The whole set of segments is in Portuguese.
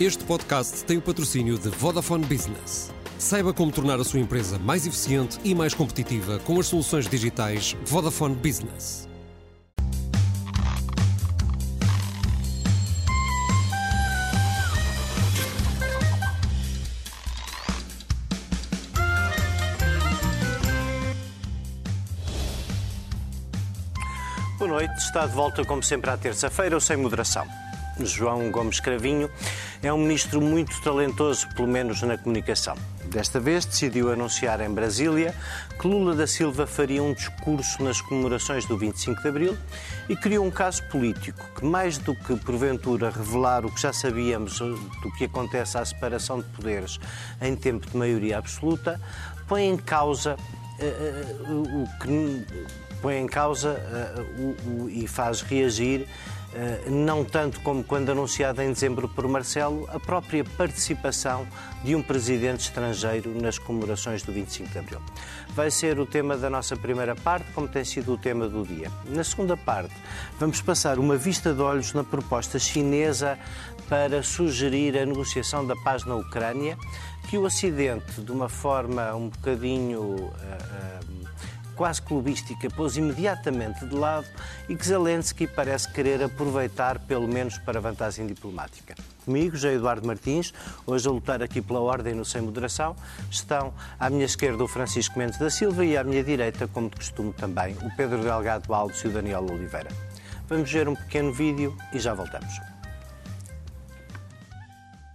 Este podcast tem o patrocínio de Vodafone Business. Saiba como tornar a sua empresa mais eficiente e mais competitiva com as soluções digitais Vodafone Business. Boa noite, está de volta como sempre à terça-feira, ou sem moderação. João Gomes Cravinho é um ministro muito talentoso, pelo menos na comunicação. Desta vez decidiu anunciar em Brasília que Lula da Silva faria um discurso nas comemorações do 25 de Abril e criou um caso político que, mais do que porventura revelar o que já sabíamos do que acontece à separação de poderes em tempo de maioria absoluta, põe em causa uh, uh, o que põe em causa uh, e faz reagir não tanto como quando anunciada em dezembro por Marcelo, a própria participação de um presidente estrangeiro nas comemorações do 25 de Abril. Vai ser o tema da nossa primeira parte, como tem sido o tema do dia. Na segunda parte, vamos passar uma vista de olhos na proposta chinesa para sugerir a negociação da paz na Ucrânia, que o Ocidente, de uma forma um bocadinho. Uh, uh, quase clubística pôs imediatamente de lado e que Zelensky parece querer aproveitar, pelo menos para vantagem diplomática. Comigo, José Eduardo Martins, hoje a lutar aqui pela ordem no Sem Moderação, estão à minha esquerda o Francisco Mendes da Silva e à minha direita, como de costume também, o Pedro Delgado Alves e o Daniel Oliveira. Vamos ver um pequeno vídeo e já voltamos. A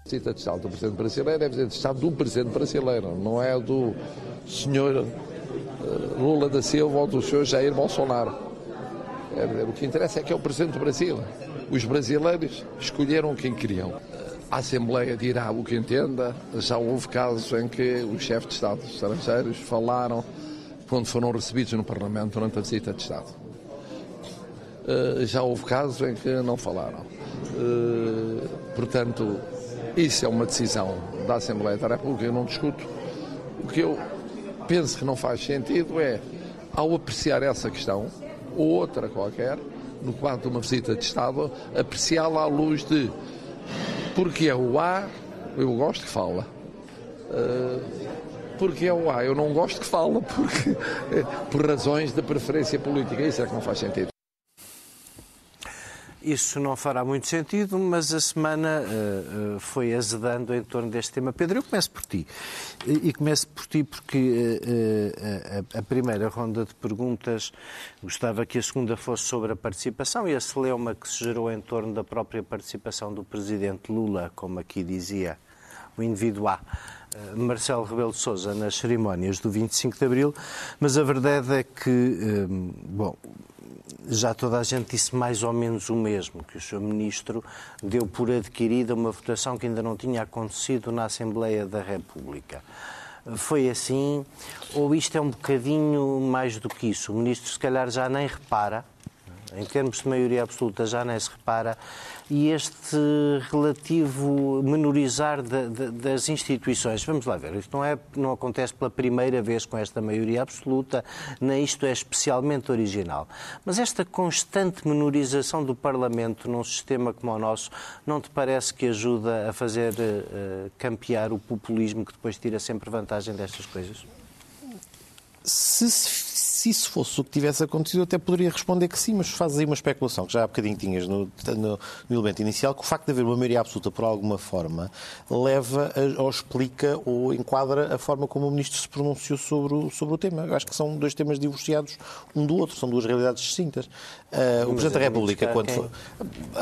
visita de Estado do Presidente brasileiro é a visita de Estado do Presidente brasileiro, não é do senhor Lula da Silva ou do senhor Jair Bolsonaro. É, o que interessa é que é o presidente do Brasil. Os brasileiros escolheram quem queriam. A Assembleia dirá o que entenda. Já houve casos em que os chefes de Estado estrangeiros falaram quando foram recebidos no Parlamento durante a visita de Estado. Eh, já houve casos em que não falaram. Eh, portanto, isso é uma decisão da Assembleia da República, eu não discuto. O que eu penso que não faz sentido é, ao apreciar essa questão, ou outra qualquer, no quadro de uma visita de Estado, apreciá-la à luz de porque é o A, eu gosto que fala. Uh, porque é o A, eu não gosto que fala, porque, por razões de preferência política. Isso é que não faz sentido. Isso não fará muito sentido, mas a semana uh, uh, foi azedando em torno deste tema. Pedro, eu começo por ti. E, começo por ti porque uh, a, a, primeira ronda de perguntas gostava que a segunda fosse sobre a participação e a celeuma que se gerou em torno da própria participação do presidente Lula, como aqui dizia o indivíduo A. Marcelo Rebelo de Sousa nas cerimónias do 25 de Abril, mas a verdade é que, bom, já toda a gente disse mais ou menos o mesmo, que o Sr. Ministro deu por adquirida uma votação que ainda não tinha acontecido na Assembleia da República. Foi assim, ou isto é um bocadinho mais do que isso? O Ministro, se calhar, já nem repara, em termos de maioria absoluta, já nem se repara e este relativo menorizar de, de, das instituições. Vamos lá ver, isto não, é, não acontece pela primeira vez com esta maioria absoluta, nem isto é especialmente original. Mas esta constante menorização do Parlamento num sistema como o nosso não te parece que ajuda a fazer uh, campear o populismo que depois tira sempre vantagem destas coisas? Se, se isso fosse o que tivesse acontecido, eu até poderia responder que sim, mas fazes aí uma especulação, que já há bocadinho tinhas no, no, no elemento inicial, que o facto de haver uma maioria absoluta por alguma forma leva a, ou explica ou enquadra a forma como o Ministro se pronunciou sobre o, sobre o tema. Eu acho que são dois temas divorciados um do outro, são duas realidades distintas. Uh, o Presidente da República, quando foi...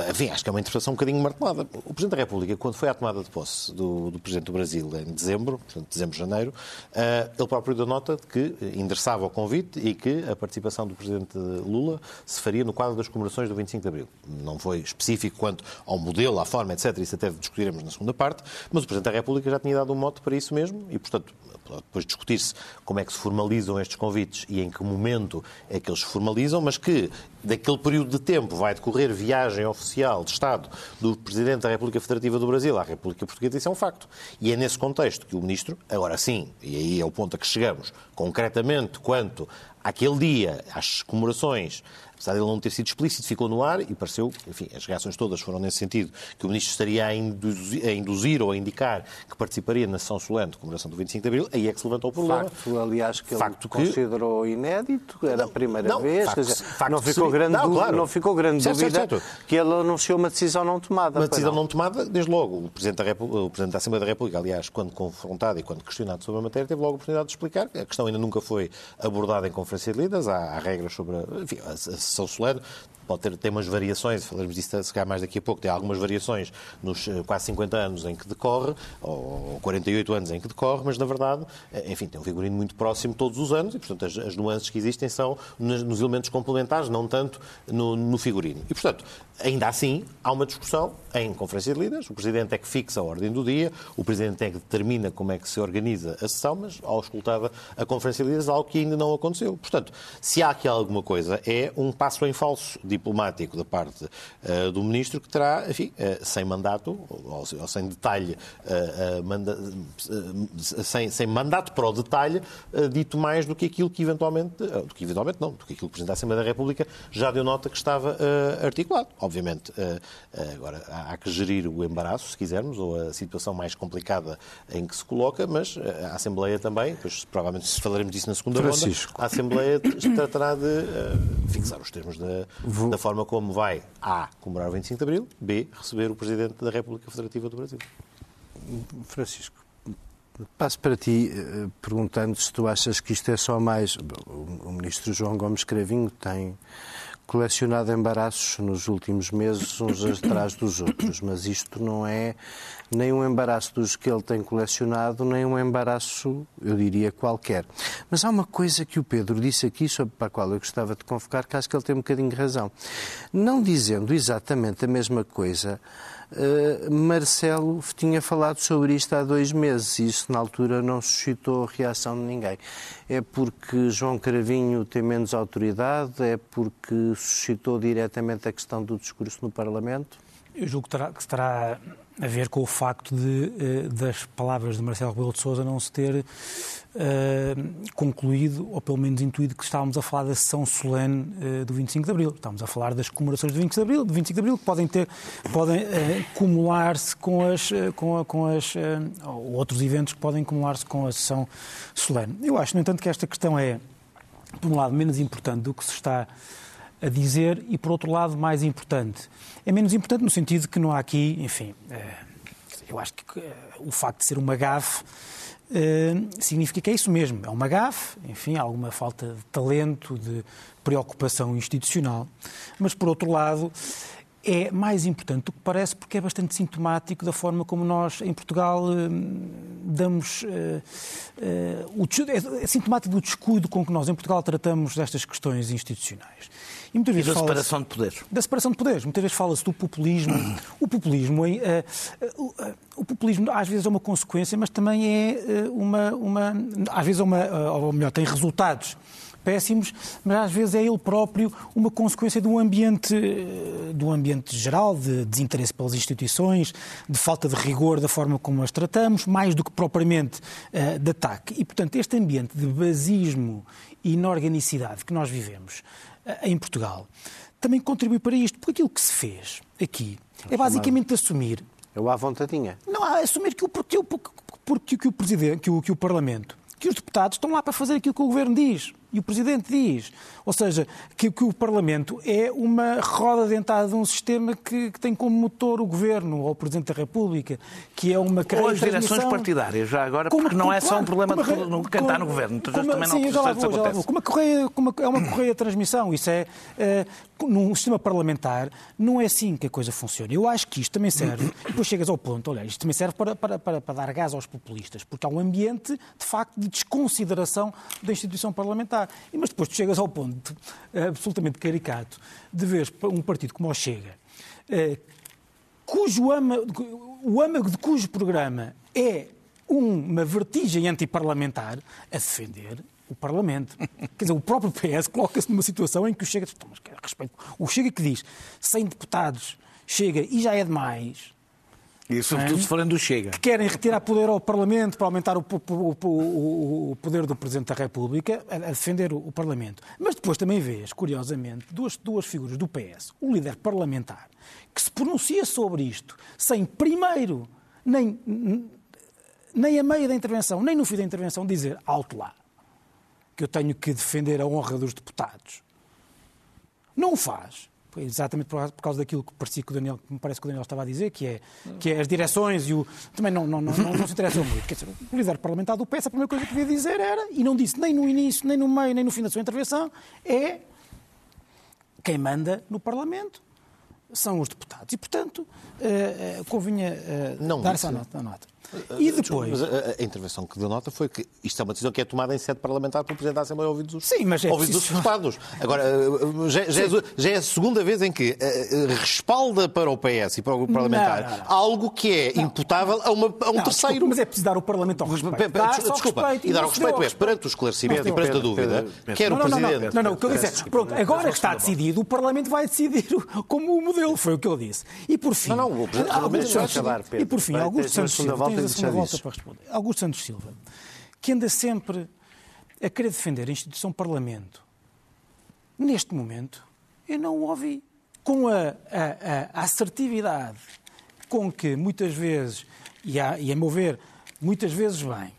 Enfim, acho que é uma interpretação um bocadinho martelada. O Presidente da República, quando foi à tomada de posse do, do Presidente do Brasil em dezembro, portanto, dezembro, janeiro, uh, ele próprio deu nota de que endereçava o convite e que a participação do Presidente Lula se faria no quadro das comemorações do 25 de Abril. Não foi específico quanto ao modelo, à forma, etc. Isso até discutiremos na segunda parte, mas o Presidente da República já tinha dado um mote para isso mesmo e, portanto, depois discutir-se como é que se formalizam estes convites e em que momento é que eles se formalizam, mas que daquele período de tempo vai decorrer viagem oficial de Estado do Presidente da República Federativa do Brasil à República Portuguesa, isso é um facto. E é nesse contexto que o Ministro, agora sim, e aí é o ponto a que chegamos, concretamente quanto àquele dia, às comemorações, apesar de ele não ter sido explícito, ficou no ar e pareceu, enfim, as reações todas foram nesse sentido, que o Ministro estaria a induzir, a induzir ou a indicar que participaria na sessão solene de comemoração do 25 de Abril, aí é que se levantou o problema. Facto, aliás, que Facto ele que- considerou inédito, era a primeira Não, vez, facto- dizer, facto não, ficou seria- grande Não, dúvida, claro. não ficou grande Certo, dúvida certo, certo. que ele anunciou uma decisão não tomada. Uma decisão não tomada, desde logo. O Presidente, da Repu- o Presidente da Assembleia da República, aliás, quando confrontado e quando questionado sobre a matéria, teve logo a oportunidade de explicar. A questão ainda nunca foi abordada em Conferência de Líderes. Há, há regras sobre enfim, a, a sessão solene. Pode ter, ter umas variações, falaremos disso se calhar mais daqui a pouco, tem algumas variações nos eh, quase 50 anos em que decorre, ou 48 anos em que decorre, mas na verdade, eh, enfim, tem um figurino muito próximo todos os anos e, portanto, as, as nuances que existem são nos, nos elementos complementares, não tanto no, no figurino. E, portanto, ainda assim, há uma discussão em Conferência de Líderes, o Presidente é que fixa a ordem do dia, o Presidente é que determina como é que se organiza a sessão, mas ao escutada a Conferência de Líderes, algo que ainda não aconteceu. Portanto, se há aqui alguma coisa, é um passo em falso diplomático da parte eh, do Ministro que terá, enfim, eh, sem mandato, ou, ou sem detalhe, eh, manda- sem, sem mandato para o detalhe, dito mais do que aquilo que eventualmente, do que eventualmente não, do que aquilo que o Presidente da Assembleia da República já deu nota que estava articulado. Obviamente, agora há há que gerir o embaraço, se quisermos, ou a situação mais complicada em que se coloca, mas a Assembleia também, pois provavelmente falaremos disso na segunda Francisco. ronda, a Assembleia tratará de fixar os termos da, da forma como vai A. comemorar o 25 de Abril, B. receber o Presidente da República Federativa do Brasil. Francisco, passo para ti eh, perguntando se tu achas que isto é só mais. O, o ministro João Gomes Cravinho tem colecionado embaraços nos últimos meses, uns atrás dos outros, mas isto não é nem um embaraço dos que ele tem colecionado, nem um embaraço, eu diria, qualquer. Mas há uma coisa que o Pedro disse aqui, sobre para a qual eu gostava de convocar, que acho que ele tem um bocadinho de razão. Não dizendo exatamente a mesma coisa, Uh, Marcelo tinha falado sobre isto há dois meses e isso na altura não suscitou reação de ninguém. É porque João Cravinho tem menos autoridade? É porque suscitou diretamente a questão do discurso no Parlamento? Eu julgo que terá, que terá a ver com o facto de, eh, das palavras de Marcelo Rebelo de Sousa não se ter eh, concluído, ou pelo menos intuído, que estávamos a falar da sessão solene eh, do 25 de Abril. Estávamos a falar das comemorações do 25 de Abril, do 25 de Abril que podem, ter, podem eh, acumular-se com, as, com, a- com as, ou outros eventos que podem acumular-se com a sessão solene. Eu acho, no entanto, que esta questão é, por um lado, menos importante do que se está a dizer e, por outro lado, mais importante. É menos importante no sentido que não há aqui, enfim, eh, eu acho que eh, o facto de ser uma gafe eh, significa que é isso mesmo, é uma gafe, enfim, alguma falta de talento, de preocupação institucional, mas, por outro lado, é mais importante do que parece porque é bastante sintomático da forma como nós, em Portugal, damos. é, é sintomático do descuido com que nós, em Portugal, tratamos destas questões institucionais. E muitas E vezes da fala-se- separação de poderes. da separação de poderes. Muitas vezes fala-se do populismo. O populismo, é, o, populismo às vezes é uma consequência, mas também é uma, uma às vezes é uma, ou melhor, tem resultados péssimos, mas às vezes é ele próprio uma consequência do ambiente, eh, do ambiente geral, de desinteresse pelas instituições, de falta de rigor da forma como as tratamos, mais do que propriamente de ataque. E, portanto, este ambiente de basismo e inorganicidade que nós vivemos em Portugal. Também contribui para isto, porque aquilo que se fez aqui é basicamente assumir. Eu à vontadinha. não assumir que o, porque, o- porque, que o Presidente, que o, que o Parlamento, que os deputados estão lá para fazer aquilo que o Governo diz e o Presidente diz. Ou seja, que, que o Parlamento é uma roda dentada de um sistema que, que tem como motor o Governo ou o Presidente da República, que é uma carreira Ou as de direções partidárias, já agora, Como- porque não é como- só um problema de como- no- quem está no governo. Como- também não sim, já lá vou, já lá vou. Como a correia, como a- é uma correia de transmissão. Isso é, eh, num sistema parlamentar, não é assim que a coisa funciona. Eu acho que isto também serve, e depois chegas ao ponto, olha, isto também serve para, para, para, para dar gás aos populistas, porque há um ambiente, de facto, de desconsideração da instituição parlamentar. Mas depois tu chegas ao ponto eh, absolutamente caricato de ver um partido como o Chega, eh, cujo ama, o âmago de cujo programa é uma vertigem antiparlamentar a defender o Parlamento. Quer dizer, o próprio PS coloca-se numa situação em que o Chega, mas, respeito, o Chega que diz 100 deputados chega e já é demais, E sobretudo se forem do Chega. que querem retirar poder ao Parlamento para aumentar o, o- o- o poder do Presidente da República, a, a defender o, o Parlamento. Mas depois também vês, curiosamente, duas, duas figuras do PS, o líder parlamentar, que se pronuncia sobre isto sem primeiro, nem, nem a meio da intervenção, nem no fim da intervenção, dizer alto lá, que eu tenho que defender a honra dos deputados. Não o faz. Exatamente por por causa daquilo que parecia que o Daniel, me parece que o Daniel estava a dizer, que é, que é as direções e o. Também não, não, não, não, não se interessam muito. Quer dizer, o líder parlamentar do PS, a primeira coisa que devia dizer era, e não disse nem no início, nem no meio, nem no fim da sua intervenção, é quem manda no Parlamento são os deputados. E, portanto, eh, eh, convinha Não dar essa nota. nota. E depois. Mas a, a intervenção que deu nota foi que isto é uma decisão que é tomada em sede parlamentar pelo Presidente da Assembleia ouvidos os, Sim, mas é ouvidos preciso- os deputados. Agora, eh, já, já é, já é a segunda vez em que eh, eh, respalda para o PS e para o grupo parlamentar Não, não, não. algo que é imputável a, uma- a um terceiro. desculpe, mas é preciso dar o Parlamento ao respeito. Pe- pe- Desculpa, respeito e dar o respeito ao é perante o esclarecimento e perante a dúvida, quer o não, não, não, Presidente. não, não, o que eu disse é, pronto, agora que está decidido, o Parlamento vai decidir como o modelo, foi o que eu disse. E por fim, Não, não, o Presidente- Santos- acabar, Pedro. e por fim, Vai, Augusto Santos Silva, volta tens e a segunda já volta para responder. Augusto Santos Silva, que anda sempre a querer defender a instituição Parlamento, neste momento, eu não o ouvi. Com a, a- a assertividade com que muitas vezes, e a, e a meu ver, muitas vezes bem,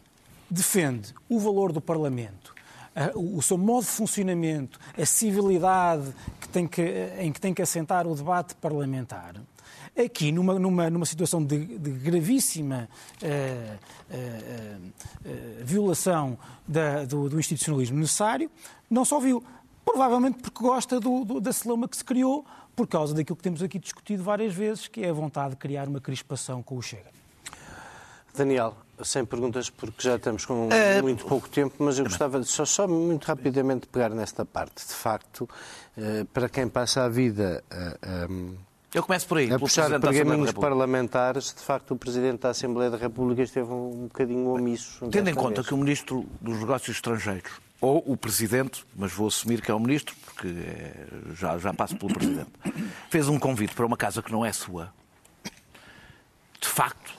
defende o valor do Parlamento, o seu modo de funcionamento, a civilidade que tem que, em que tem que assentar o debate parlamentar, aqui numa, numa, numa situação de, de gravíssima eh, eh, eh, violação da- do, do institucionalismo necessário, não só viu. Provavelmente porque gosta do- do- da celeuma que se criou, por causa daquilo que temos aqui discutido várias vezes, que é a vontade de criar uma crispação com o Chega. Daniel, sem perguntas, porque já estamos com muito pouco tempo, mas eu gostava de só, só muito rapidamente pegar nesta parte. De facto, para quem passa a vida eh, ehm, Eu começo por aí. a puxar pergaminhos parlamentares, de facto, o Presidente da Assembleia da República esteve um bocadinho omisso. Tendo em conta vez. que o Ministro dos Negócios Estrangeiros, ou o Presidente, mas vou assumir que é o Ministro, porque é- já, já passo pelo Presidente, fez um convite para uma casa que não é sua, de facto,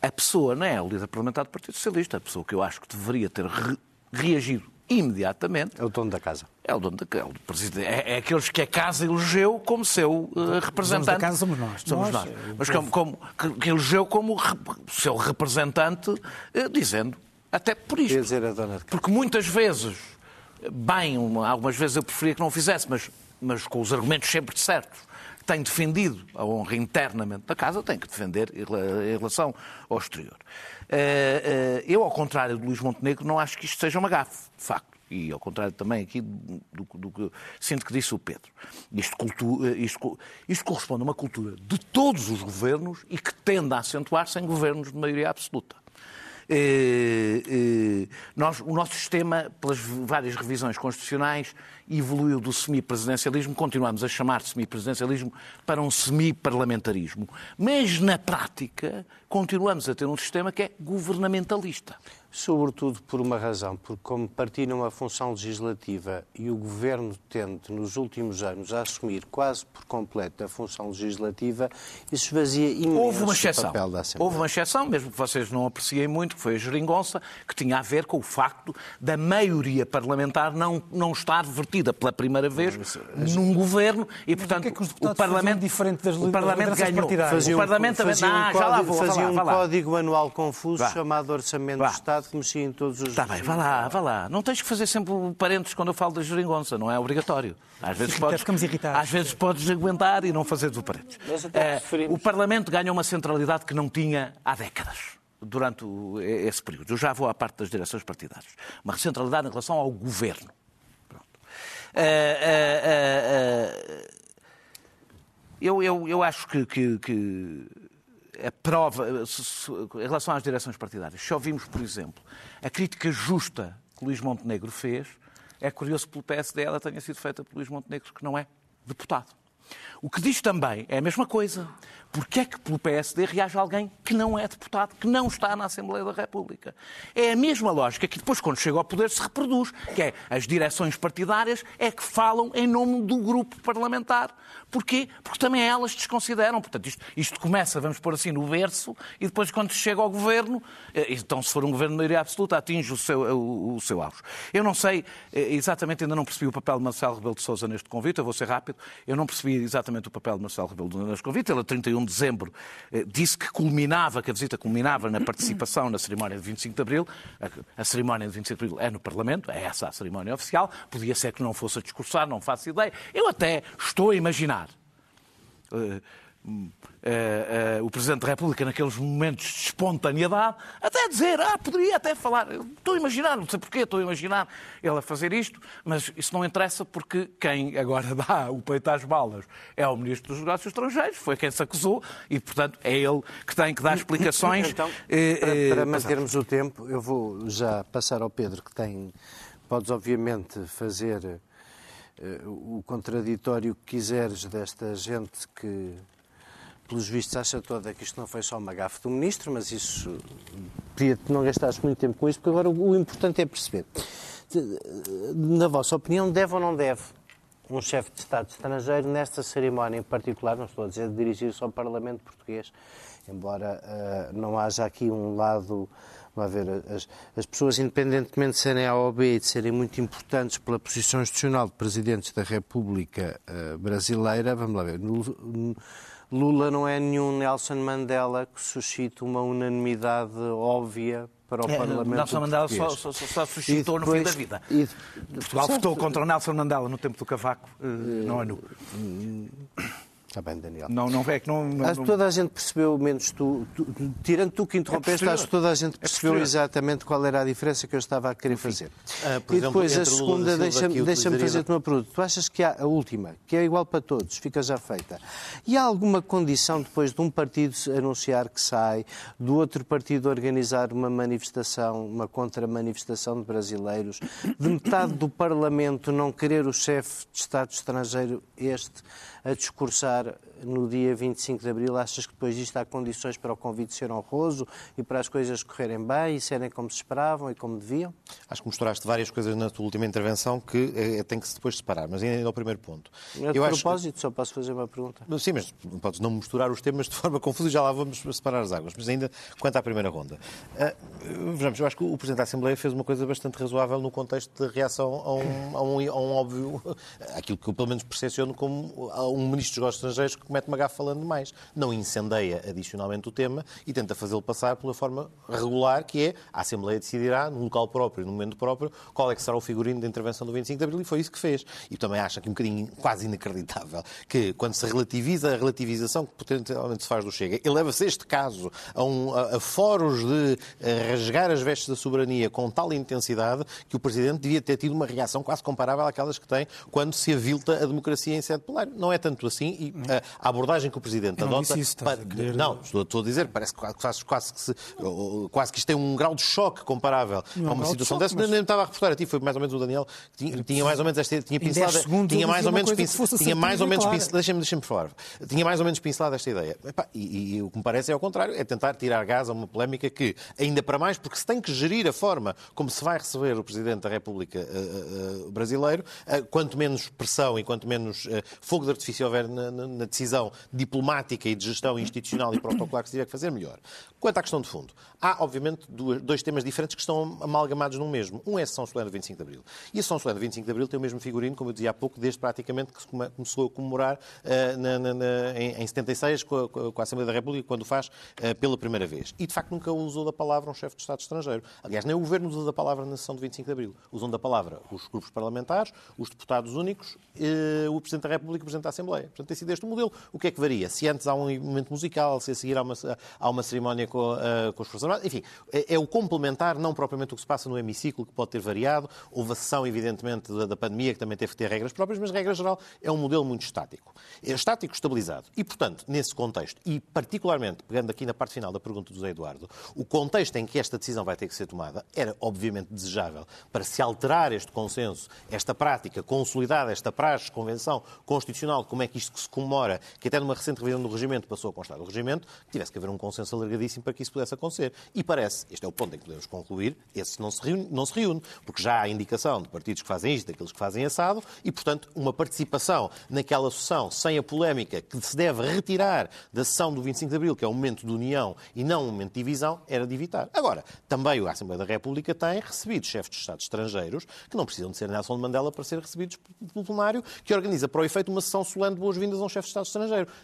a pessoa não é o líder parlamentar do Partido Socialista, a pessoa que eu acho que deveria ter re- reagido imediatamente É o dono da casa. É o dono da é o presidente. É, é aqueles que a casa elegeu como seu eh, representante. da casa somos nós. Somos Nós, nós. eh, Mas como, como- que, que elegeu como re- seu representante, eh, dizendo até por isto. Quer dizer, a dona de casa. Porque muitas vezes, bem, uma- algumas vezes eu preferia que não o fizesse, mas, mas com os argumentos sempre certos, tem defendido a honra internamente da casa, tem que defender em rela- em relação ao exterior. Eu, ao contrário de Luís Montenegro, não acho que isto seja uma gafe, de facto. E ao contrário também aqui do, do que sinto que disse o Pedro. Isto, cultu- eh, isto isto corresponde a uma cultura de todos os governos e que tende a acentuar-se em governos de maioria absoluta. Eh, eh, nós, o nosso sistema, pelas várias revisões constitucionais, evoluiu do semipresidencialismo, continuamos a chamar de semipresidencialismo, para um semiparlamentarismo. Mas, na prática, continuamos a ter um sistema que é governamentalista. Sobretudo por uma razão, porque como partilham a função legislativa e o Governo tende, nos últimos anos, a assumir quase por completo a função legislativa, isso esvazia imenso Houve uma o exceção. papel da Assembleia. Houve uma exceção, mesmo que vocês não apreciem muito, que foi a geringonça, que tinha a ver com o facto da maioria parlamentar não, não estar vertida pela primeira vez num governo e, portanto, que é que o Parlamento, diferente das o Parlamento lideranças ganhou. partidárias? Faziam, o Parlamento faziam Ah, um lá código, vou, vá faziam lá, um código anual confuso Vá. chamado Orçamento Vá. do Estado, que mexia em todos os... Está bem, vá lá, vá lá. Não tens que fazer sempre parentes quando eu falo da geringonça, não é obrigatório. Às vezes podes, ficamos irritados. às vezes podes aguentar e não fazer do parentes. Nós até preferimos. o Parlamento ganha uma centralidade que não tinha há décadas. Durante esse período. Eu já vou à parte das direções partidárias. Uma centralidade em relação ao governo. Pronto. Eh, eh, eh, eu, eu, eu acho que, que- que a prova, se- em relação às direções partidárias, se ouvimos, por exemplo, a crítica justa que Luís Montenegro fez, é curioso que pelo PSD ela tenha sido feita por Luís Montenegro, que não é deputado. O que diz também é a mesma coisa. Porquê é que pelo PSD reage alguém que não é deputado, que não está na Assembleia da República? É a mesma lógica que depois, quando chega ao poder, se reproduz, que é as direções partidárias é que falam em nome do grupo parlamentar. Porquê? Porque também elas desconsideram. Portanto, isto, isto começa, vamos pôr assim, no berço, e depois, quando chega ao governo, eh, então, se for um governo de maioria absoluta, atinge o seu, o, o seu auge. Eu não sei, eh, exatamente, ainda não percebi o papel de Marcelo Rebelo de Sousa neste convite, eu vou ser rápido, eu não percebi exatamente o papel de Marcelo Rebelo de Sousa neste convite, ele, a 31 de dezembro, eh, disse que culminava, que a visita culminava na participação na cerimónia de 25 de Abril, a, cerimónia de 25 de Abril é no Parlamento, é essa a cerimónia oficial, podia ser que não fosse a discursar, não faço ideia. Eu até estou a imaginar uh, uh, uh, o Presidente da República naqueles momentos de espontaneidade, até dizer, ah, poderia até falar, estou a imaginar, não sei porquê, estou a imaginar ele a fazer isto, mas isso não interessa porque quem agora dá o peito às balas é o Ministro dos Negócios Estrangeiros, foi quem se acusou e, portanto, é ele que tem que dar explicações. Então, para, para mantermos o tempo, eu vou já passar ao Pedro, que tem, podes obviamente fazer o contraditório que quiseres desta gente que, pelos vistos, acha toda que isto não foi só uma gafe do ministro, mas isso pedia que não gastasse muito tempo com isso, porque agora o importante é perceber. Na vossa opinião, deve ou não deve um chefe de Estado estrangeiro, nesta cerimónia em particular, não estou a dizer dirigir-se ao Parlamento português, embora uh, não haja aqui um lado Vamos ver, as, as, pessoas, independentemente de serem A ou B e de serem muito importantes pela posição institucional de presidentes da República uh, Brasileira, vamos lá ver, Lula não é nenhum Nelson Mandela que suscite uma unanimidade óbvia para o é, Parlamento Nelson Mandela só, só, só, suscitou depois, no fim da vida. E, Portugal votou contra o Nelson Mandela no tempo do Cavaco, uh, não é nu. Está bem, Daniel. Não, não é que não. não acho que toda a gente percebeu, menos tu, tu tirando tu que interrompeste, é acho que toda a gente é percebeu é exatamente qual era a diferença que eu estava a querer fazer. Ah, e depois exemplo, a segunda, deixa-me deixa fazer-te uma pergunta. Tu achas que há a última, que é igual para todos, fica já feita. E há alguma condição depois de um partido anunciar que sai, do outro partido organizar uma manifestação, uma contra-manifestação de brasileiros, de metade do Parlamento não querer o chefe de Estado estrangeiro este? A discursar no dia 25 de Abril, achas que depois disto há condições para o convite ser honroso e para as coisas correrem bem e serem como se esperavam e como deviam? Acho que mostraste várias coisas na tua última intervenção que é, tem que se depois separar, mas ainda ao primeiro ponto. A Eu propósito, que... só posso fazer uma pergunta. Sim, mas podes não misturar os temas de forma confusa e já lá vamos separar as águas. Mas ainda quanto à primeira ronda. Uh, vejamos, eu acho que o Presidente da Assembleia fez uma coisa bastante razoável no contexto de reação a um, a um, a um óbvio, aquilo que eu pelo menos percepciono como um Ministro dos Negócios Estrangeiros comete uma gafa falando mais. Não incendeia adicionalmente o tema e tenta fazê-lo passar pela forma regular, que é a Assembleia decidirá, no local próprio, no momento próprio, qual é que será o figurino da intervenção do 25 de Abril e foi isso que fez. E também acha que um bocadinho quase inacreditável que quando se relativiza a relativização que potencialmente se faz do Chega, e leva-se este caso a, um, a, a foros de a rasgar as vestes da soberania com tal intensidade que o Presidente devia ter tido uma reação quase comparável àquelas que tem quando se avilta a democracia em sede plenário. Não é tanto assim e a abordagem que o Presidente não adota. Isso, para, não, estou, estou, a dizer, parece que quase, quase, que se, quase que isto tem um grau de choque comparável não, a uma situação dessa. Mas... Nem estava a reportar a ti, foi mais ou menos o Daniel que tinha, tinha mais ou menos esta. Tinha pincelado. Tinha mais ou menos pincelado. Tinha mais ou menos pincelado. Deixa-me deixa falar. Tinha mais ou menos pincelado esta ideia. E, e, o que me parece é ao contrário, é tentar tirar gás a uma polémica que, ainda para mais, porque se tem que gerir a forma como se vai receber o Presidente da República uh, uh, brasileiro, uh, quanto menos pressão e quanto menos fogo de artifício houver na, na, na decisão diplomática e de gestão institucional e protocolar que se tiver que fazer, melhor. Quanto à questão de fundo, há, obviamente, dois temas diferentes que estão amalgamados num mesmo. Um é a São Solene do 25 de Abril. E a São Solene do 25 de Abril tem o mesmo figurino, como eu dizia há pouco, desde praticamente que se começou a comemorar uh, na, na, na, em, em 76 com a, com a, Assembleia da República, quando faz uh, pela primeira vez. E, de facto, nunca usou da palavra um chefe de Estado estrangeiro. Aliás, nem o Governo usa da palavra na sessão do 25 de Abril. Usam da palavra os grupos parlamentares, os deputados únicos, uh, o Presidente da República e o Presidente da Assembleia. Portanto, tem sido este o modelo. O que é que varia? Se antes há um momento musical, se a seguir há uma, há uma cerimónia com, uh, com os Forças Armadas, enfim, é, é, o complementar, não propriamente o que se passa no hemiciclo, que pode ter variado. Houve a sessão, evidentemente, da, da pandemia, que também teve que ter regras próprias, mas, regra geral, é um modelo muito estático. É estático, estabilizado. E, portanto, nesse contexto, e particularmente, pegando aqui na parte final da pergunta do José Eduardo, o contexto em que esta decisão vai ter que ser tomada era, obviamente, desejável para se alterar este consenso, esta prática consolidada, esta praxe, convenção constitucional, como é que isto se comemora, que até numa recente revisão do regimento passou a constar do regimento, que tivesse que haver um consenso alargadíssimo para que isso pudesse acontecer. E parece, este é o ponto em que podemos concluir, esse não se reúne, não se reúne porque já há indicação de partidos que fazem isto, daqueles que fazem assado, e, portanto, uma participação naquela sessão sem a polémica que se deve retirar da sessão do 25 de Abril, que é um momento de união e não um momento de divisão, era de evitar. Agora, também a Assembleia da República tem recebido chefes de Estado estrangeiros que não precisam de ser Nelson Mandela para ser recebidos pelo plenário, que organiza para o efeito uma sessão solene de boas-vindas a um chefe de Estado estrangeiro,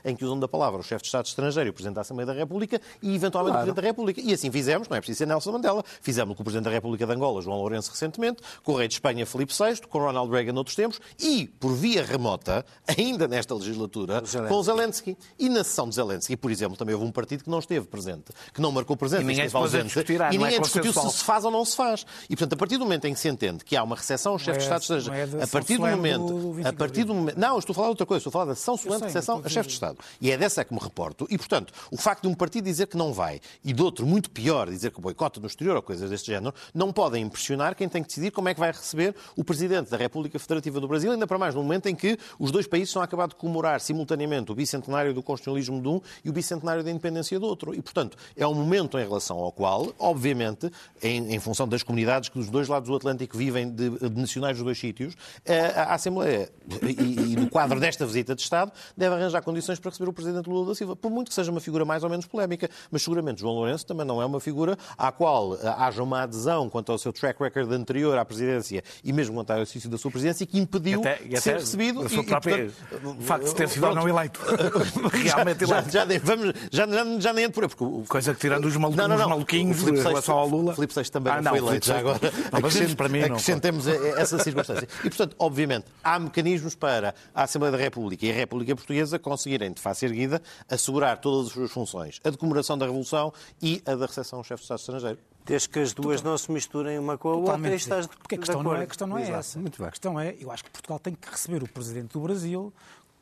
em que usam da palavra o chefe de Estado estrangeiro e o Presidente da Assembleia da República e, eventualmente, claro. o Presidente da República. E assim fizemos, não é preciso ser Nelson Mandela, fizemos com o Presidente da República de Angola, João Lourenço, recentemente, com o Rei de Espanha, Filipe VI, com Ronald Reagan noutros tempos e, por via remota, ainda nesta legislatura, com o Zelensky. E na sessão de Zelensky, por exemplo, também houve um partido que não esteve presente, que não marcou presença, e ninguém esteve ausente, discutir, e ninguém é discutiu se se faz ou não se faz. E, portanto, a partir do momento em que se entende que há uma recepção ao chefe de Estado estrangeiro, é a partir do momento, do a partir do momento, não, estou a falar de outra coisa, estou a falar da sessão solene de a chefe de Estado. E é dessa que me reporto. E, portanto, o facto de um partido dizer que não vai e de outro, muito pior, dizer que boicota no exterior ou coisas deste género, não podem impressionar quem tem que decidir como é que vai receber o Presidente da República Federativa do Brasil, ainda para mais no momento em que os dois países estão a acabar de comemorar simultaneamente o bicentenário do constitucionalismo de um e o bicentenário da independência do outro. E, portanto, é um momento em relação ao qual, obviamente, em, em função das comunidades que dos dois lados do Atlântico vivem de, de nacionais dos dois sítios, a, a Assembleia, e, e no quadro desta visita de Estado, deve arranjar condições para receber o Presidente Lula da Silva, por muito que seja uma figura mais ou menos polémica, mas seguramente João Lourenço também não é uma figura à qual eh, haja uma adesão quanto ao seu track record anterior à presidência e mesmo quanto ao exercício da sua presidência que impediu até, de ser recebido. E, própria, e, portanto, o facto de ter sido não eleito. Realmente eleito. Já, já, vamos, já, já, já nem entro por aí. Porque o, Coisa que tirando os, malu não, não, não. maluquinhos em relação ao Lula. Filipe VI também ah, não, foi eleito já agora. Não, mas para mim acrescentemos essa circunstância. E, portanto, obviamente, há mecanismos para a Assembleia da República e a República Portuguesa conseguirem, de face erguida, assegurar todas as suas funções. A de comemoração da Revolução e a da recepção ao chefe de Estado estrangeiro. Desde que as duas não se misturem uma com a outra e estás de, Porque a questão, não é, a questão não é essa. Muito bem. A questão é, eu acho que Portugal tem que receber o Presidente do Brasil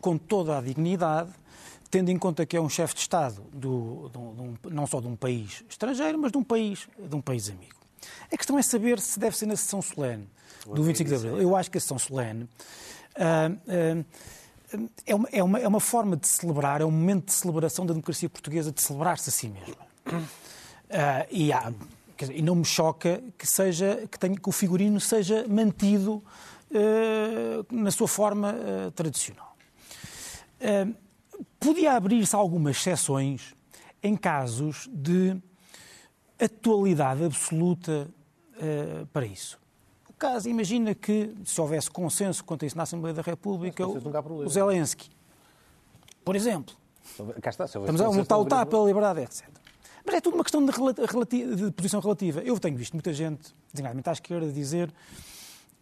com toda a dignidade, tendo em conta que é um chefe de Estado do, de um, não só de um país estrangeiro, mas de um país, de um país amigo. A questão é saber se deve ser na sessão solene do 25 de Abril. Eu acho que a sessão solene uh, uh, é, uma, é, uma, é uma forma de celebrar, é um momento de celebração da democracia portuguesa, de celebrar-se a si mesma. Uh, e, há, dizer, e, não me choca que, seja, que, tenha, que o figurino seja mantido na sua forma tradicional. podia abrir-se algumas exceções em casos de atualidade absoluta para isso caso, imagina que se houvesse consenso quanto a isso na Assembleia da República, o, o Zelensky, por exemplo. Cá está, Estamos a lutar, lutar pela liberdade, etc. Mas é tudo uma questão de, de, posição relativa. Eu tenho visto muita gente, designadamente à esquerda, dizer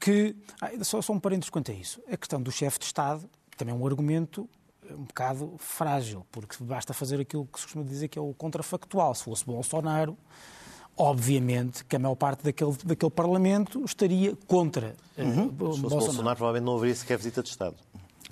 que. Só, só um parênteses quanto a isso. A questão do chefe de Estado também é um argumento um bocado frágil, porque basta fazer aquilo que se costuma dizer que é o contrafactual. Se fosse Bolsonaro, obviamente que a maior parte daquele, daquele Parlamento estaria contra eh, uhum. uh, Bolsonaro. Bolsonaro. provavelmente não haveria sequer visita de Estado.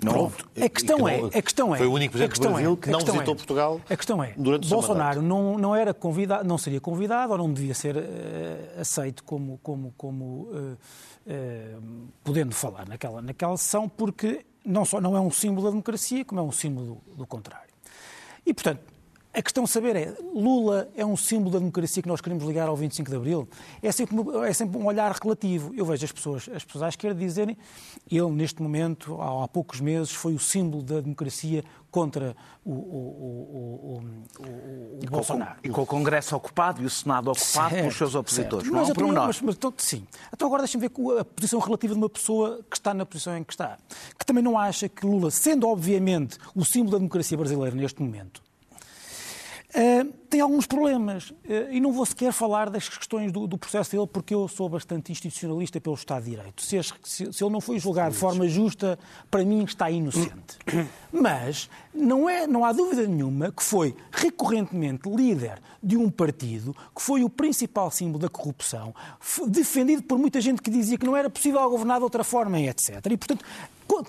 Não, Pronto. A questão, é, a questão é. Foi o único presidente do Brasil é, que não visitou é, Portugal. A questão é. Durante Bolsonaro não, não, era convidado, não seria convidado ou não devia ser uh, aceito como, como, como uh, uh, podendo falar naquela, naquela sessão, porque não só não é um símbolo da democracia, como é um símbolo do, do contrário. E, portanto, a questão a saber é, Lula é um símbolo da democracia que nós queremos ligar ao 25 de Abril? É sempre, é sempre um olhar relativo. Eu vejo as pessoas, as pessoas à esquerda dizerem ele, neste momento, há, há poucos meses, foi o símbolo da democracia contra o, o, o, o Bolsonaro. E com o Congresso ocupado e o Senado ocupado certo, pelos seus opositores. Não mas, então, mas, mas então, sim. Então agora deixem-me ver a posição relativa de uma pessoa que está na posição em que está. Que também não acha que Lula, sendo obviamente o símbolo da democracia brasileira neste momento, Uh, tem alguns problemas. Eh, e não vou sequer falar das questões do, do, processo dele, porque eu sou bastante institucionalista pelo Estado de Direito. Se, se, se ele não foi julgado de forma justa, para mim está inocente. Mas não, é, não há dúvida nenhuma que foi recorrentemente líder de um partido que foi o principal símbolo da corrupção, defendido por muita gente que dizia que não era possível governar de outra forma, etc. E, portanto,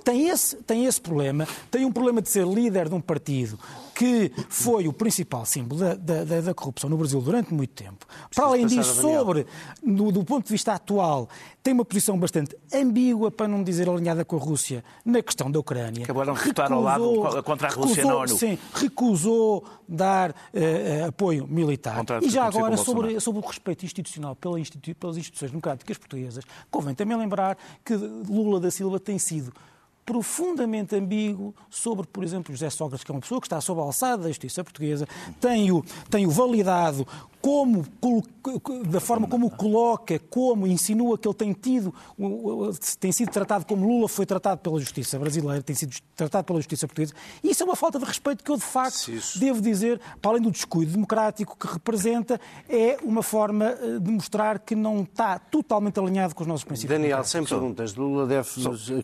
tem esse, tem esse problema, tem um problema de ser líder de um partido que foi o principal símbolo da, da, da corrupção no Brasil durante muito tempo. Para além disso, sobre, do, do, ponto de vista atual, tem uma posição bastante ambígua, para não dizer alinhada com a Rússia, na questão da Ucrânia. Acabaram de votar ao lado contra a Rússia recusou, na ONU. Sim, recusou dar uh, apoio militar. E já agora, sobre, sobre o respeito institucional pela institu pelas instituições democráticas portuguesas, convém também lembrar que Lula da Silva tem sido profundamente ambíguo sobre, por exemplo, José Sócrates, que é uma pessoa que está sob a alçada da justiça portuguesa, tem-o tem -o validado como, da forma como o coloca, como insinua que ele tem tido, tem sido tratado como Lula foi tratado pela justiça brasileira, tem sido tratado pela justiça portuguesa. Isso é uma falta de respeito que eu, de facto, devo dizer, para além do descuido democrático que representa, é uma forma eh, de mostrar que não está totalmente alinhado com os nossos princípios. Daniel, sem perguntas. Lula deve,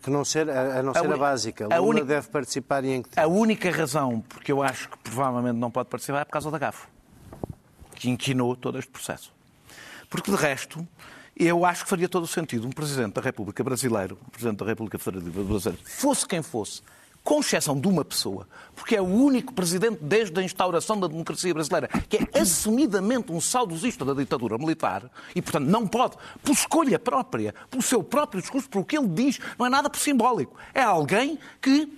que não ser, a não ser a, a básica, Lula única, deve participar e em que A única razão porque eu acho que provavelmente não pode participar é por causa da GAFO que inquinou todo este processo. Porque, de resto, eu acho que faria todo o sentido um Presidente da República Brasileira, um Presidente da República Federativa Brasileira, fosse quem fosse, com exceção de uma pessoa, porque é o único presidente desde a instauração da democracia brasileira que é assumidamente um saudosista da ditadura militar e, portanto, não pode, por escolha própria, pelo seu próprio discurso, por o que ele diz, não é nada por simbólico. É alguém que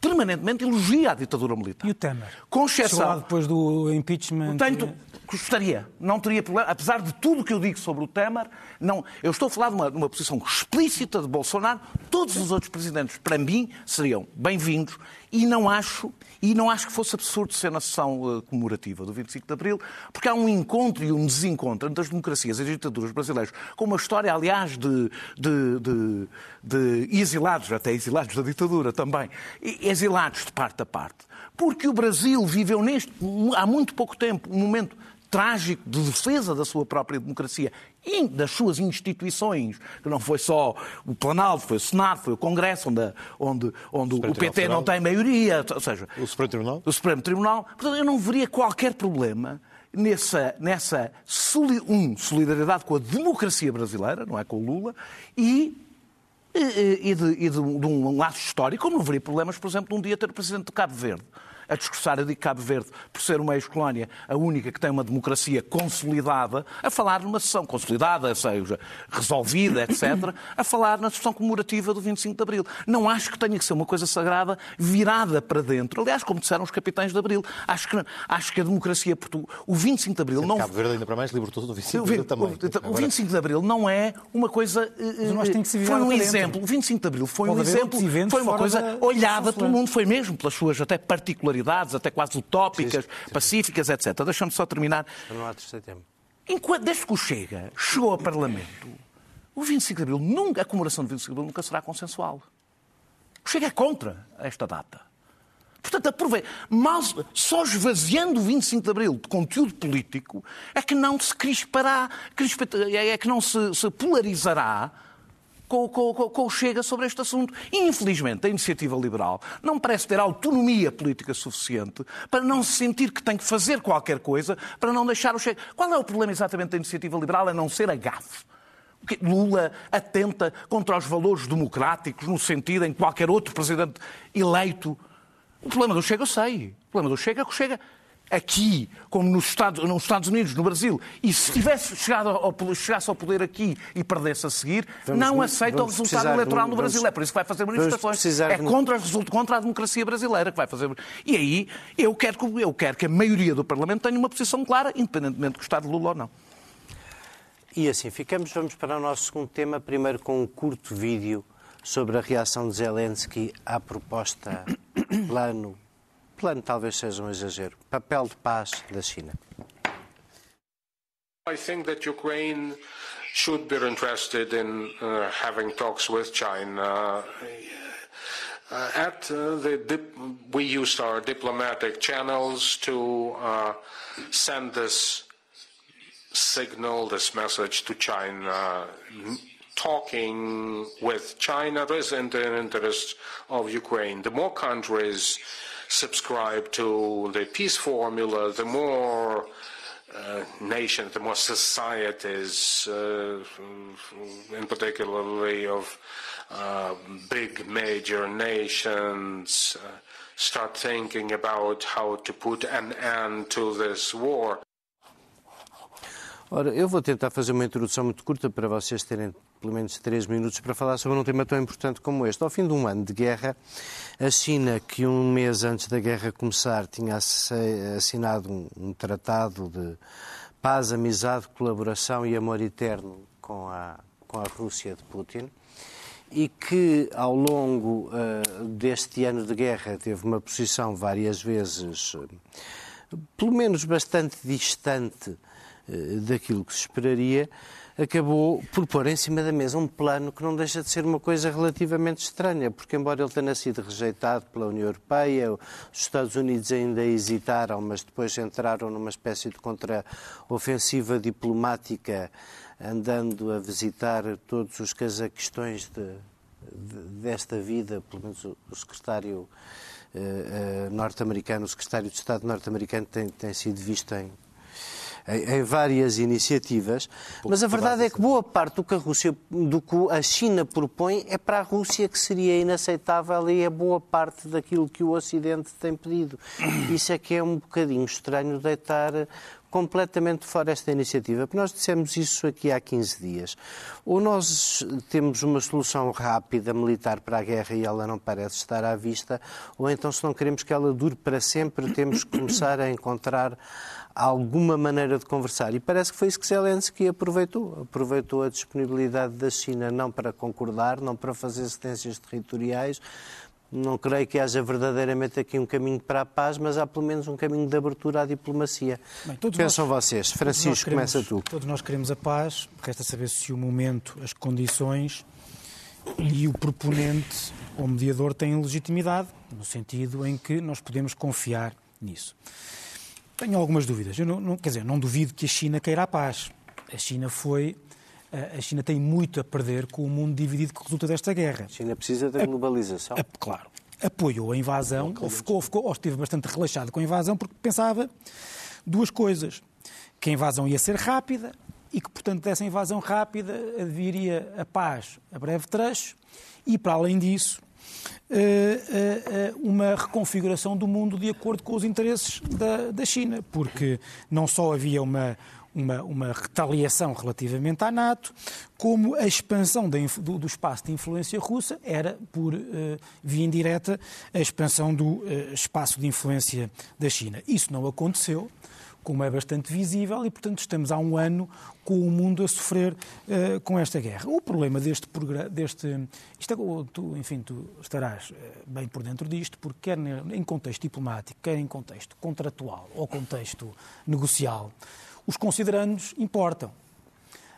permanentemente elogia a ditadura militar. E o Temer? Com exceção... Chegou depois do impeachment... Portanto, gostaria, não teria problema, apesar de tudo que eu digo sobre o Temer, não, eu estou a falar de uma, de uma posição explícita de Bolsonaro, todos os outros presidentes, para mim, seriam bem-vindos e não acho e não acho que fosse absurdo ser na sessão uh, comemorativa do 25 de Abril, porque há um encontro e um desencontro entre as democracias e as ditaduras brasileiras, com uma história, aliás, de, de, de, de exilados, até exilados da ditadura também, exilados de parte a parte. Porque o Brasil viveu neste, há muito pouco tempo, um momento trágico de defesa da sua própria democracia e das suas instituições, que não foi só o Planalto, foi o Senado, foi o Congresso, onde, onde, onde o, o PT não tem maioria, ou seja... O Supremo Tribunal? O Supremo Tribunal. Portanto, eu não veria qualquer problema nessa, nessa um, solidariedade com a democracia brasileira, não é com o Lula, e e, de, e de, de, um laço histórico, como não haveria problemas, por exemplo, de um dia ter o Presidente de Cabo Verde a discursar de Cabo Verde, por ser uma ex-colónia, a única que tem uma democracia consolidada, a falar numa sessão consolidada, seja resolvida, etc., a falar na sessão comemorativa do 25 de Abril. Não acho que tenha que ser uma coisa sagrada virada para dentro. Aliás, como disseram os capitães de Abril, acho que, acho que a democracia portuguesa, o 25 de Abril não... Cabo Verde ainda para mais libertou-se do 25 de Abril também. O, 25 de Abril não é uma coisa... foi um exemplo. O 25 de Abril foi um exemplo, foi uma coisa olhada pelo mundo, foi mesmo pelas suas até particularidades até quase utópicas, sim, sim. pacíficas, etc. Deixa-me só terminar. Não há terceiro tempo. Enquanto, desde que o Chega chegou ao Parlamento, o 25 de Abril, nunca, a comemoração do 25 de Abril nunca será consensual. O Chega é contra esta data. Portanto, aproveita. Mas só esvaziando o 25 de Abril de conteúdo político é que não se crispará, é que não se, se polarizará com, com, com, o Chega sobre este assunto. E, infelizmente, a iniciativa liberal não parece ter autonomia política suficiente para não se sentir que tem que fazer qualquer coisa para não deixar o Chega. Qual é o problema exatamente da iniciativa liberal a não ser a gafe? Lula atenta contra os valores democráticos no sentido em que qualquer outro presidente eleito. O problema do Chega eu sei. O problema do Chega é que o Chega aqui, como nos Estados, nos Estados Unidos, no Brasil, e se tivesse chegado ao, chegasse ao poder aqui e perdesse a seguir, vamos, não aceita o resultado eleitoral no Brasil. é por isso que vai fazer manifestações. É contra, contra a democracia brasileira que vai fazer. E aí eu quero, que, eu quero que a maioria do Parlamento tenha uma posição clara, independentemente de gostar de Lula ou não. E assim ficamos. Vamos para o nosso segundo tema, primeiro com um curto vídeo sobre a reação de Zelensky à proposta plano plano talvez seja um exagero. Papel de paz da China. I think that Ukraine should be interested in uh, having talks with China. Uh, at uh, the dip- we used our diplomatic channels to uh, send this signal, this message to China, talking with China is in the interest of Ukraine. The more countries subscribe to the peace formula, the more uh, nations, the more societies, uh, in particularly of uh, big major nations, uh, start thinking about how to put an end to this war. Ora, eu vou tentar fazer uma introdução muito curta para vocês terem pelo menos três minutos para falar sobre um tema tão importante como este. Ao fim de um ano de guerra, a China, que um mês antes da guerra começar tinha assinado um, tratado de paz, amizade, colaboração e amor eterno com a, com a Rússia de Putin, e que ao longo uh, deste ano de guerra teve uma posição várias vezes, uh, pelo menos bastante distante daquilo que se esperaria, acabou por pôr em cima da mesa um plano que não deixa de ser uma coisa relativamente estranha, porque embora ele tenha sido rejeitado pela União Europeia, os Estados Unidos ainda hesitaram, mas depois entraram numa espécie de contra-ofensiva diplomática, andando a visitar todos os casaquistões de, de, desta vida, pelo menos o, o secretário uh, uh, norte-americano, o secretário de Estado norte-americano tem, tem sido visto em em, várias iniciativas, mas a verdade é que boa parte do que a Rússia, do que a China propõe é para a Rússia que seria inaceitável e é boa parte daquilo que o Ocidente tem pedido. Isso é que é um bocadinho estranho deitar completamente fora esta iniciativa, porque nós dissemos isso aqui há 15 dias. Ou nós temos uma solução rápida militar para a guerra e ela não parece estar à vista, ou então, se não queremos que ela dure para sempre, temos que começar a encontrar alguma maneira de conversar. E parece que foi isso que Zelensky aproveitou. Aproveitou a disponibilidade da China não para concordar, não para fazer cedências territoriais. Não creio que haja verdadeiramente aqui um caminho para a paz, mas há pelo menos um caminho de abertura à diplomacia. Bem, Pensam nós, vocês. Francisco, queremos, começa tu. Todos nós queremos a paz, resta saber se o momento, as condições e o proponente ou mediador têm legitimidade, no sentido em que nós podemos confiar nisso. Tenho algumas dúvidas. Eu não, não, quer dizer, não duvido que a China queira a paz. A China foi. A China tem muito a perder com o mundo dividido que resulta desta guerra. A China precisa da globalização. A, a, claro. Apoiou a invasão, ou, ficou, ficou, ou esteve bastante relaxado com a invasão, porque pensava duas coisas. Que a invasão ia ser rápida e que, portanto, dessa invasão rápida viria a paz a breve trecho e, para além disso, uma reconfiguração do mundo de acordo com os interesses da, da China, porque não só havia uma, uma, uma, retaliação relativamente à NATO, como a expansão do, do, espaço de influência russa era, por uh, via indireta, a expansão do uh, espaço de influência da China. Isso não aconteceu como é bastante visível, e, portanto, estamos há um ano com o mundo a sofrer uh, com esta guerra. O problema deste programa, deste, isto é, tu, enfim, tu estarás uh, bem por dentro disto, porque quer em contexto diplomático, quer em contexto contratual ou contexto negocial, os considerandos importam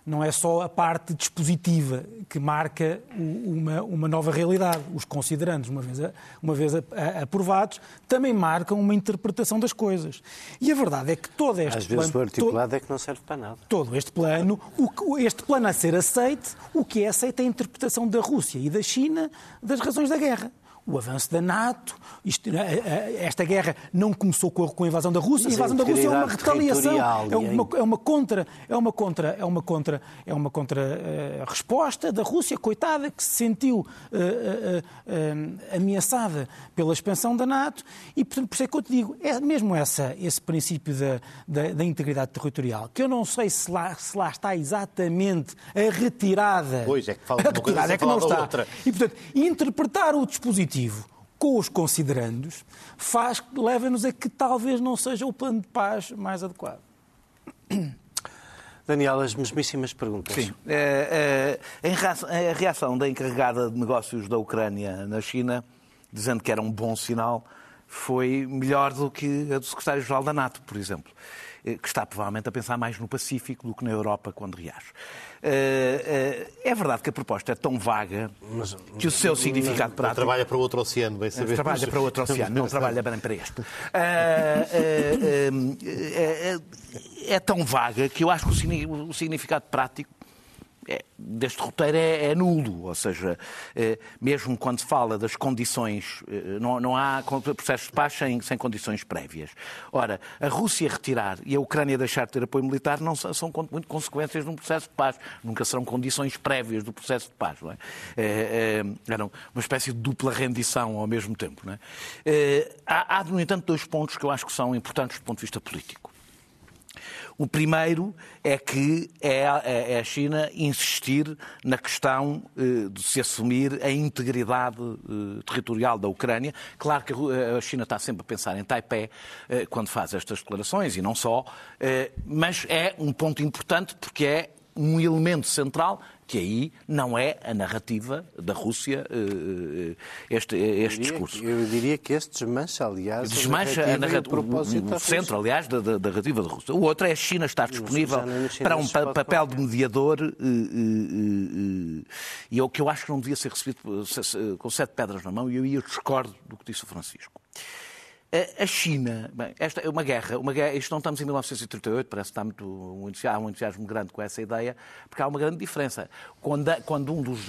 não é só a parte dispositiva que marca uma, uma nova realidade. Os considerandos, uma vez, uma vez aprovados, também marcam uma interpretação das coisas. E a verdade é que todo este Às plano... vezes o articulado todo, é que não serve para nada. Todo este plano, o, este plano a ser aceite, o que é aceito é a interpretação da Rússia e da China das razões da guerra o avanço da NATO. Isto, eh, eh, esta guerra não começou com a, invasão da Rússia. a invasão da Rússia é uma retaliação, é uma, é uma contra, é uma contra, é uma contra, é uma contra uh, resposta da Rússia, coitada, que se sentiu uh, uh, ameaçada pela expansão da NATO. E portanto, por isso é que eu te digo, é mesmo essa, esse princípio da, da, da integridade territorial, que eu não sei se lá, se lá está exatamente a retirada. Pois é que fala a retirada é que não está. Outra. E portanto, interpretar o dispositivo com os considerandos faz leva-nos a que talvez não seja o plano de paz mais adequado. Daniel, as mesmíssimas perguntas. Sim. É, é, a reação da encarregada de negócios da Ucrânia na China, dizendo que era um bom sinal, foi melhor do que a do secretário-geral da NATO, por exemplo, que está provavelmente a pensar mais no Pacífico do que na Europa quando reage. Eh, eh, é verdade que a proposta é tão vaga que o seu significado prático. Trabalha para outro oceano, bem saber. Trabalha para outro oceano, não trabalha bem para este. É, é, é tão vaga que eu acho que o significado prático é, deste roteiro é, é, nulo, ou seja, é, mesmo quando se fala das condições, é, não, não há processos de paz sem, sem, condições prévias. Ora, a Rússia retirar e a Ucrânia deixar de ter apoio militar não são, são muito consequências de um processo de paz, nunca serão condições prévias do processo de paz. Não é? é, é era uma espécie de dupla rendição ao mesmo tempo. Não é? há, há, no entanto, dois pontos que eu acho que são importantes do ponto de vista político. O primeiro é que é, é, é a China insistir na questão eh, de se assumir a integridade eh, territorial da Ucrânia. Claro que a China está sempre a pensar em Taipei eh, quando faz estas declarações, e não só, mas é um ponto importante porque é um elemento central que aí não é a narrativa da Rússia eh, eh, este, este discurso. Eu diria que este desmancha, aliás, desmancha a narrativa, a narrativa o, centro, aliás, da, da, da, narrativa da Rússia. O outro é a China estar disponível para um pa papel de mediador eh, e é o que eu acho que não devia ser recebido com sete pedras na mão e eu, eu discordo do que disse o Francisco. A China, bem, esta é uma guerra, uma guerra, isto não estamos em 1938, parece que está muito, um, há um entusiasmo grande com essa ideia, porque há uma grande diferença. Quando, quando, um dos,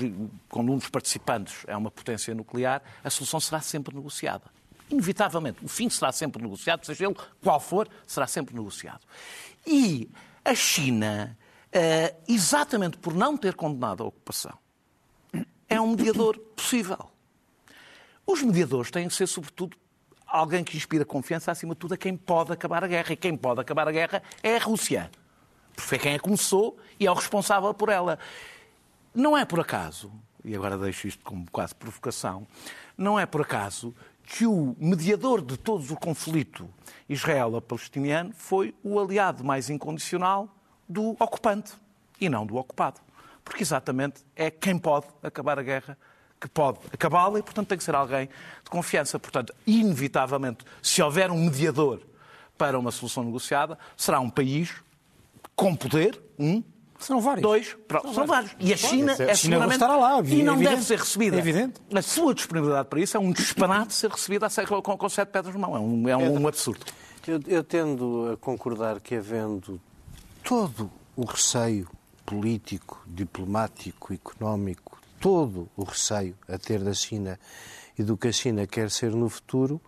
quando um dos participantes é uma potência nuclear, a solução será sempre negociada. Inevitavelmente. O fim será sempre negociado, seja ele qual for, será sempre negociado. E a China, eh, exatamente por não ter condenado a ocupação, é um mediador possível. Os mediadores têm que ser, sobretudo, alguém que inspira confiança, acima de tudo, a quem pode acabar a guerra. E quem pode acabar a guerra é a Rússia. Porque foi quem a começou e é o responsável por ela. Não é por acaso, e agora deixo isto como quase provocação, não é por acaso que o mediador de todo o conflito israelo-palestiniano foi o aliado mais incondicional do ocupante e não do ocupado. Porque exatamente é quem pode acabar a guerra que pode acabá-la e, portanto, tem que ser alguém de confiança. Portanto, inevitavelmente, se houver um mediador para uma solução negociada, será um país com poder, um, são vários. Dois. São, são vários. E a China é, é seguramente... lá, e não evidente. deve ser recebida. É evidente. A sua disponibilidade para isso é um disparate ser recebida com, com sete pedras na mão. É um, é um, um absurdo. Eu, eu tendo a concordar que havendo todo o receio político, diplomático, económico todo o receio a ter da China e do que a China quer ser no futuro,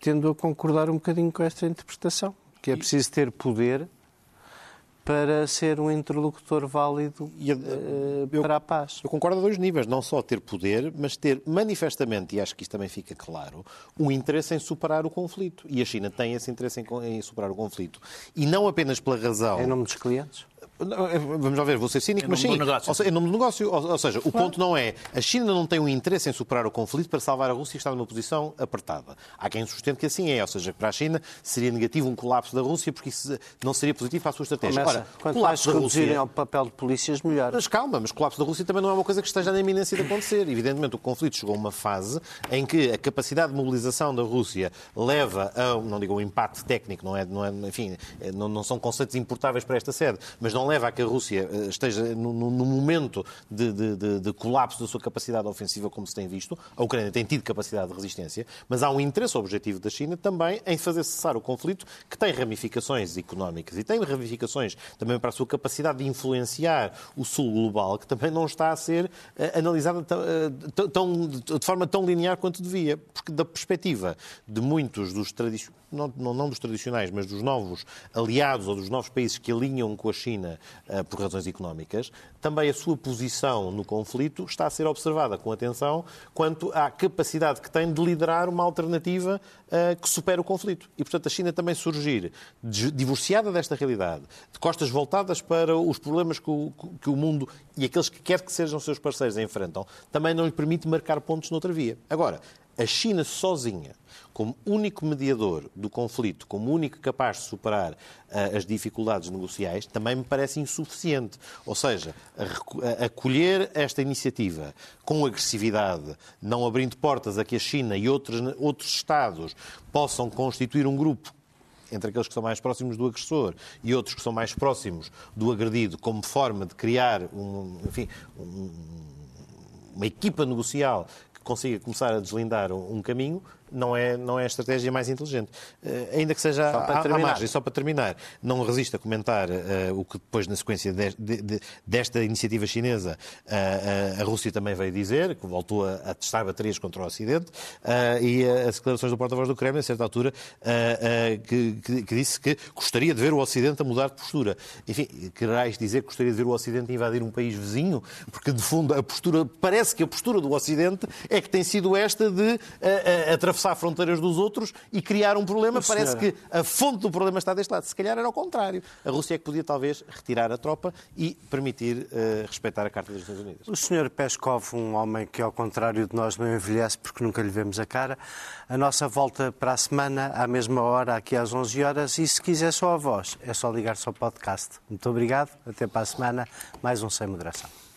tendo a concordar um bocadinho com esta interpretação, que é preciso ter poder para ser um interlocutor válido e, uh, eu, para a paz. Eu concordo a dois níveis, não só ter poder, mas ter manifestamente, e acho que isto também fica claro, um interesse em superar o conflito. E a China tem esse interesse em, em superar o conflito. E não apenas pela razão... Em nome dos clientes? Eh, vamos lá ver, vou ser cínico, mas sim. Ou seja, em nome do negócio. Ou, ou seja, o claro. ponto não é a China não tem um interesse em superar o conflito para salvar a Rússia e está numa posição apertada. Há quem sustente que assim é. Ou seja, para a China seria negativo um colapso da Rússia porque isso não seria positivo para a sua estratégia. Começa. Ora, Quanto colapso reduzirem Rússia... ao papel de polícias, melhor. Mas calma, mas colapso da Rússia também não é uma coisa que esteja na iminência de acontecer. Evidentemente, o conflito chegou a uma fase em que a capacidade de mobilização da Rússia leva a, não digo um impacto técnico, não é, não é enfim, não, não são conceitos importáveis para esta sede, mas não leva a que a Rússia eh, esteja no, no momento de, de, de, colapso da sua capacidade ofensiva, como se tem visto. A Ucrânia tem tido capacidade de resistência, mas há um interesse objetivo da China também em fazer cessar o conflito, que tem ramificações económicas e tem ramificações também para a sua capacidade de influenciar o sul global, que também não está a ser uh, analisada tão, de forma tão linear quanto devia. Porque, da perspectiva de muitos dos tradicionais, não, não, não, dos tradicionais, mas dos novos aliados ou dos novos países que alinham com a China uh, por razões económicas, também a sua posição no conflito está a ser observada com atenção quanto à capacidade que tem de liderar uma alternativa uh, que supere o conflito. E, portanto, a China também surgir divorciada desta realidade, de costas voltadas para os problemas que o, que o mundo e aqueles que quer que sejam seus parceiros enfrentam, também não lhe permite marcar pontos noutra via. Agora, a China sozinha, como único mediador do conflito, como único capaz de superar uh, as dificuldades negociais, também me parece insuficiente. Ou seja, acolher esta iniciativa com agressividade, não abrindo portas a que a China e outros, outros Estados possam constituir um grupo entre aqueles que são mais próximos do agressor e outros que são mais próximos do agredido, como forma de criar um, enfim, um, uma equipa negocial consiga começar a deslindar um, um caminho, não é, não é a estratégia mais inteligente. Uh, ainda que seja só para à, à margem, só para terminar, não resisto a comentar uh, o que depois, na sequência de, de, de, desta iniciativa chinesa, uh, a Rússia também veio dizer, que voltou a, a testar baterias contra o Ocidente, e as declarações do porta-voz do Kremlin, a certa altura, que, que, que, disse que gostaria de ver o Ocidente a mudar de postura. Enfim, querais dizer que gostaria de ver o Ocidente invadir um país vizinho? Porque, de fundo, a postura, parece que a postura do Ocidente é que tem sido esta de atravessar atravessar fronteiras dos outros e criar um problema. Parece que a fonte do problema está deste lado. Se calhar era o contrário. A Rússia é que podia talvez retirar a tropa e permitir uh, respeitar a Carta dos Estados Unidos. O senhor Peskov, um homem que, ao contrário de nós, não envelhece porque nunca lhe vemos a cara. A nossa volta para a semana, à mesma hora, aqui às 11 horas. E se quiser só a voz, é só ligar-se ao podcast. Muito obrigado. Até para a semana. Mais um Sem Moderação.